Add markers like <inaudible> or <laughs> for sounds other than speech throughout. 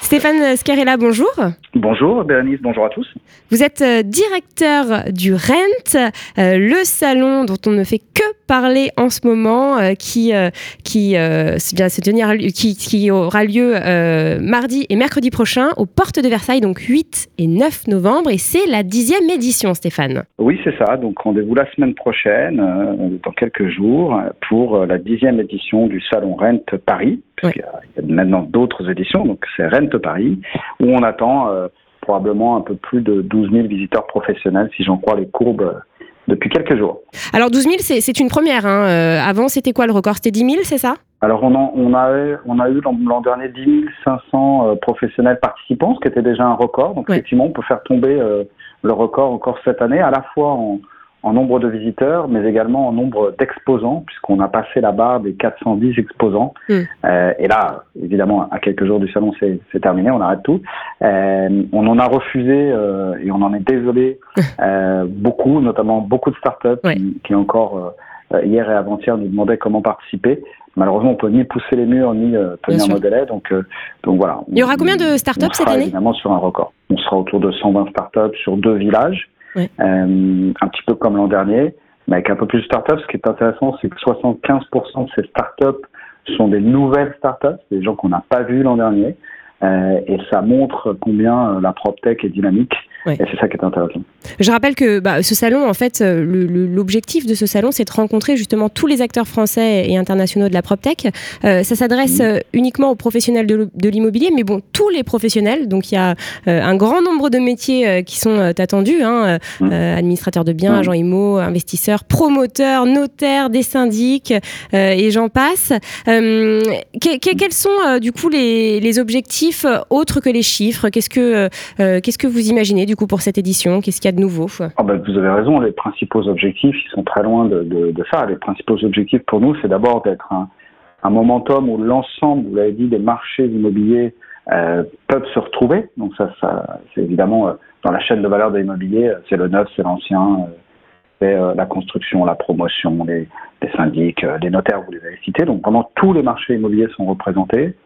Stéphane Scarella, bonjour. Bonjour Bérénice, bonjour à tous. Vous êtes euh, directeur du RENT, euh, le salon dont on ne fait que parler en ce moment, euh, qui, qui, se tenir, qui, qui aura lieu mardi et mercredi prochain aux portes de Versailles, donc 8 et 9 novembre, et c'est la dixième édition, Stéphane. Oui, c'est ça, donc rendez-vous la semaine prochaine, dans quelques jours, pour la dixième édition du salon RENT Paris. Il y a maintenant d'autres éditions, donc c'est Rente Paris, où on attend euh, probablement un peu plus de 12 000 visiteurs professionnels, si j'en crois les courbes euh, depuis quelques jours. Alors 12 000, c'est une première. Hein. Euh, avant, c'était quoi le record? C'était 10 000, c'est ça? Alors on, on, a, on a eu l'an dernier 10 500 professionnels participants, ce qui était déjà un record. Donc effectivement, on peut faire tomber le record encore cette année, à la fois en, en nombre de visiteurs, mais également en nombre d'exposants, puisqu'on a passé la barre des 410 exposants. Hmm. Euh, et là, évidemment, à quelques jours du salon, c'est terminé, on arrête tout. Euh, on en a refusé, euh, et on en est désolé, <laughs> euh, beaucoup, notamment beaucoup de startups qui, qui encore euh, hier et avant-hier nous demandaient comment participer. Malheureusement, on peut ni pousser les murs ni tenir nos délais. Donc, donc voilà. Il y aura combien de startups cette année? Évidemment sur un record. On sera autour de 120 startups sur deux villages. Euh, un petit peu comme l'an dernier, mais avec un peu plus de startups. Ce qui est intéressant, c'est que 75% de ces startups sont des nouvelles startups, des gens qu'on n'a pas vus l'an dernier. Euh, et ça montre combien euh, la PropTech est dynamique. Et c'est ça qui est intéressant. Je rappelle que bah, ce salon, en fait, euh, l'objectif de ce salon, c'est de rencontrer justement tous les acteurs français et internationaux de la PropTech. Euh, ça s'adresse mmh. uniquement aux professionnels de, l'immobilier, mais bon, tous les professionnels. Donc il y a un grand nombre de métiers qui sont attendus hein, mmh. administrateurs de biens, mmh. agents IMO, investisseurs, promoteurs, notaires, des syndics, et j'en passe. quels sont du coup les, les objectifs euh, autre que les chiffres? Qu'est-ce que, euh, euh, qu'est-ce que vous imaginez? Du coup pour cette édition? Qu'est-ce qu'il y a de nouveau? Ah ben, Vous avez raison, les principaux objectifs, ils sont très loin de, ça. Les principaux objectifs pour nous, c'est d'abord d'être un, momentum où l'ensemble, vous l'avez dit, des marchés immobiliers peuvent se retrouver. Donc ça, c'est évidemment dans la chaîne de valeur de l'immobilier, c'est le neuf, c'est l'ancien, c'est la construction, la promotion, les, les syndics, les notaires, vous les avez cités. Donc vraiment tous les marchés immobiliers sont représentés.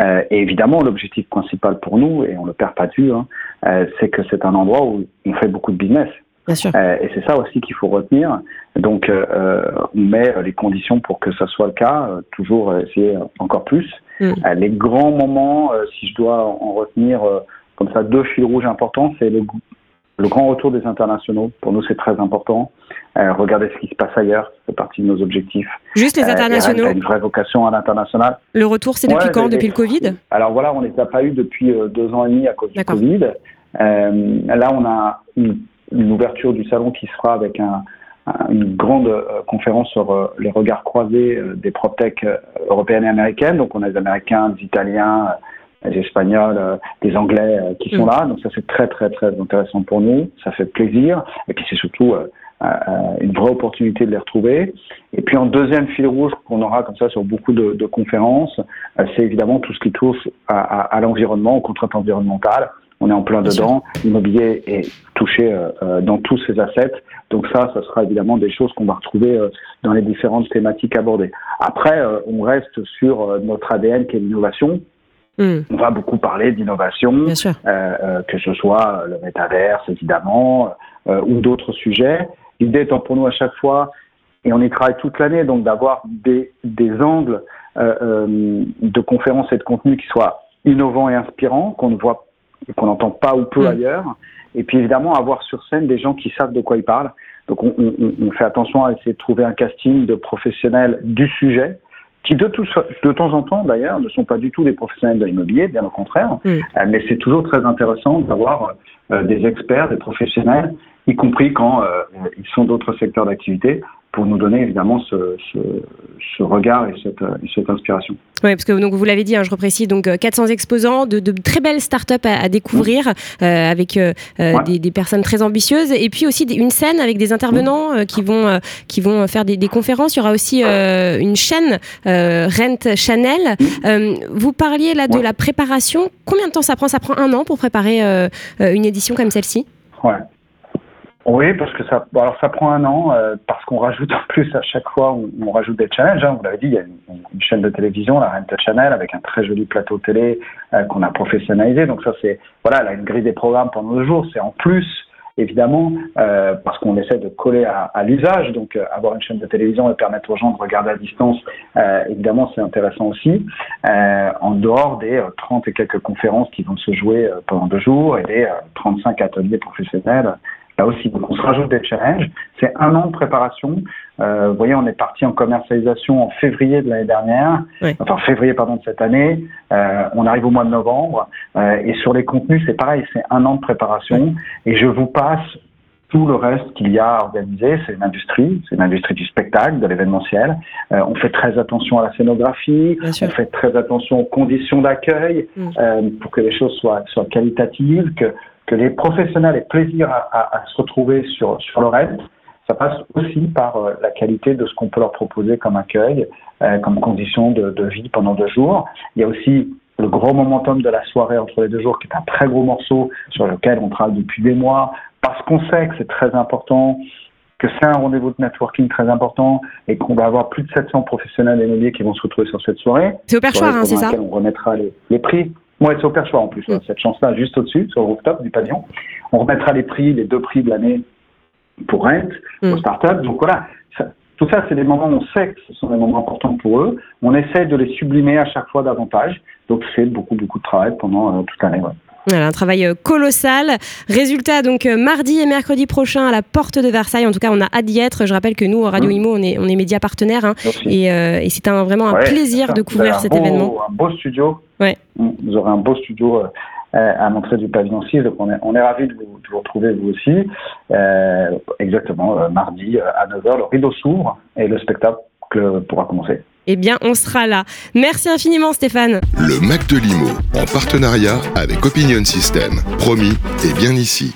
Euh, et évidemment, l'objectif principal pour nous, et on le perd pas de vue, hein, euh, c'est que c'est un endroit où on fait beaucoup de business. Bien sûr. Euh, et c'est ça aussi qu'il faut retenir. Donc, on met les conditions pour que ça soit le cas, toujours essayer encore plus. Mm. les grands moments, si je dois en retenir comme ça deux fils rouges importants, c'est le, le grand retour des internationaux, pour nous, c'est très important. Euh, regardez ce qui se passe ailleurs, c'est partie de nos objectifs. Juste les euh, internationaux euh, une vraie vocation à l'international. Le retour, c'est depuis quand Depuis le Covid? Alors voilà, on ne les a pas eu depuis euh, deux ans et demi à cause du Covid. là, on a une, ouverture du salon qui sera avec un, une grande conférence sur les regards croisés des PropTech européennes et américaines. Donc on a des Américains, des Italiens, des Espagnols, euh, des Anglais euh, qui sont mm. là. Donc ça c'est très très très intéressant pour nous. Ça fait plaisir. Et puis c'est surtout euh, une vraie opportunité de les retrouver. Et puis en deuxième fil rouge qu'on aura comme ça sur beaucoup de, de conférences, c'est évidemment tout ce qui touche à, à, à l'environnement, aux contraintes environnementales. On est en plein dedans. L'immobilier est touché euh, dans tous ces assets. Donc ça, ça sera évidemment des choses qu'on va retrouver euh, dans les différentes thématiques abordées. Après, on reste sur notre ADN qui est l'innovation. Hmm. On va beaucoup parler d'innovation, euh, euh, que ce soit le métaverse évidemment, euh, ou d'autres sujets. L'idée étant pour nous à chaque fois, et on y travaille toute l'année, donc d'avoir des, des angles de conférences et de contenu qui soient innovants et inspirants, qu'on ne voit, qu'on n'entend pas ou peu hmm. ailleurs. Et puis évidemment avoir sur scène des gens qui savent de quoi ils parlent. Donc on, on, on fait attention à essayer de trouver un casting de professionnels du sujet qui de, de temps en temps d'ailleurs ne sont pas du tout des professionnels de l'immobilier, bien au contraire, mm. euh, mais c'est toujours très intéressant d'avoir euh, des experts, des professionnels, y compris quand euh, ils sont d'autres secteurs d'activité, pour nous donner évidemment ce, ce, regard et cette, cette, inspiration. Oui, parce que donc, vous l'avez dit, hein, je reprécise, donc 400 exposants, de, de très belles startups à, à découvrir, euh, avec euh, des, des, personnes très ambitieuses, et puis aussi une scène avec des intervenants euh, qui, vont, qui vont faire des, des, conférences. Il y aura aussi une chaîne Rent Chanel. vous parliez là de la préparation. Combien de temps ça prend? Ça prend un an pour préparer une édition comme celle-ci? Ouais. Oui, parce que ça, alors ça prend un an, euh, parce qu'on rajoute en plus à chaque fois, on, on rajoute des challenges. Hein. vous l'avez dit, il y a une, chaîne de télévision, la Renta Channel, avec un très joli plateau télé euh, qu'on a professionnalisé. Donc ça, c'est voilà, là, une grille des programmes pendant deux jours, c'est en plus évidemment, euh, parce qu'on essaie de coller à, à l'usage. Donc, euh, avoir une chaîne de télévision et permettre aux gens de regarder à distance, euh, évidemment, c'est intéressant aussi. Euh, en dehors des 30 et quelques conférences qui vont se jouer pendant deux jours et des 35 ateliers professionnels là aussi. Donc on se rajoute des challenges. C'est un an de préparation. Euh, vous voyez, on est parti en commercialisation en février de l'année dernière, enfin février pardon de cette année. Euh, on arrive au mois de novembre euh, et sur les contenus c'est pareil, c'est un an de préparation. Et je vous passe tout le reste qu'il y a à organiser, c'est une industrie, c'est une industrie du spectacle, de l'événementiel. Euh, on fait très attention à la scénographie, on fait très attention aux conditions d'accueil mm. euh, pour que les choses soient, soient qualitatives, que que les professionnels aient plaisir à, se retrouver sur, sur le reste, ça passe aussi par euh, la qualité de ce qu'on peut leur proposer comme accueil, euh, comme condition de, vie pendant deux jours. Il y a aussi le gros momentum de la soirée entre les deux jours, qui est un très gros morceau sur lequel on travaille depuis des mois, parce qu'on sait que c'est très important, que c'est un rendez-vous de networking très important et qu'on va avoir plus de 700 professionnels immobiliers qui vont se retrouver sur cette soirée. C'est au perchoir, hein, c'est ça On remettra les, les prix. Moi, c'est au perchoir en plus, mm. cette chance-là, juste au-dessus, sur le rooftop du pavillon. On remettra les prix, les deux prix de l'année pour Rent, mm. pour Startup. Donc voilà, tout ça, c'est des moments où on sait que ce sont des moments importants pour eux. On essaie de les sublimer à chaque fois davantage. Donc c'est beaucoup, beaucoup de travail pendant euh, toute l'année. Voilà, un travail euh, colossal. Résultat, donc euh, mardi et mercredi prochain à la porte de Versailles. En tout cas, on a hâte d'y être. Je rappelle que nous, Radio mmh. Imo, on est, on est média partenaire. Hein. et, euh, et c'est un, vraiment un plaisir de couvrir cet événement. Un beau studio. Ouais. Vous aurez un beau studio à montrer du pavillon 6. Donc on est, on est ravis de vous, de vous retrouver, vous aussi. exactement, mardi à 9h, le rideau s'ouvre et le spectacle pourra commencer eh bien, on sera là. Merci infiniment, Stéphane. Le Mac de Limo, en partenariat avec Opinion System. Promis, et bien ici.